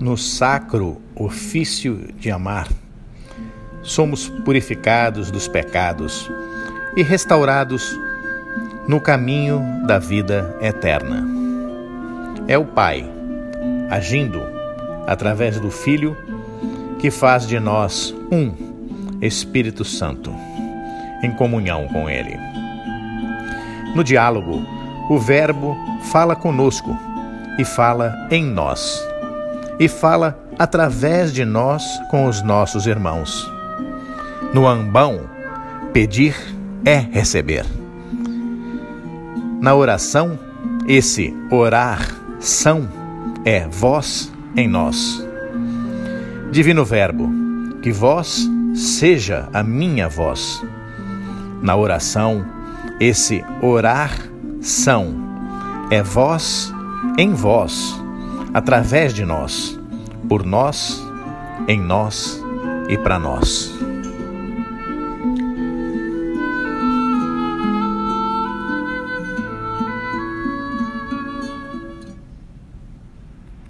no sacro ofício de amar, somos purificados dos pecados e restaurados no caminho da vida eterna. É o Pai, agindo através do Filho, que faz de nós um Espírito Santo, em comunhão com Ele. No diálogo, o Verbo fala conosco e fala em nós, e fala através de nós com os nossos irmãos. No ambão, pedir é receber. Na oração, esse orar são é vós em nós. Divino Verbo, que vós seja a minha voz. Na oração, esse orar são é vós em vós, através de nós, por nós, em nós e para nós.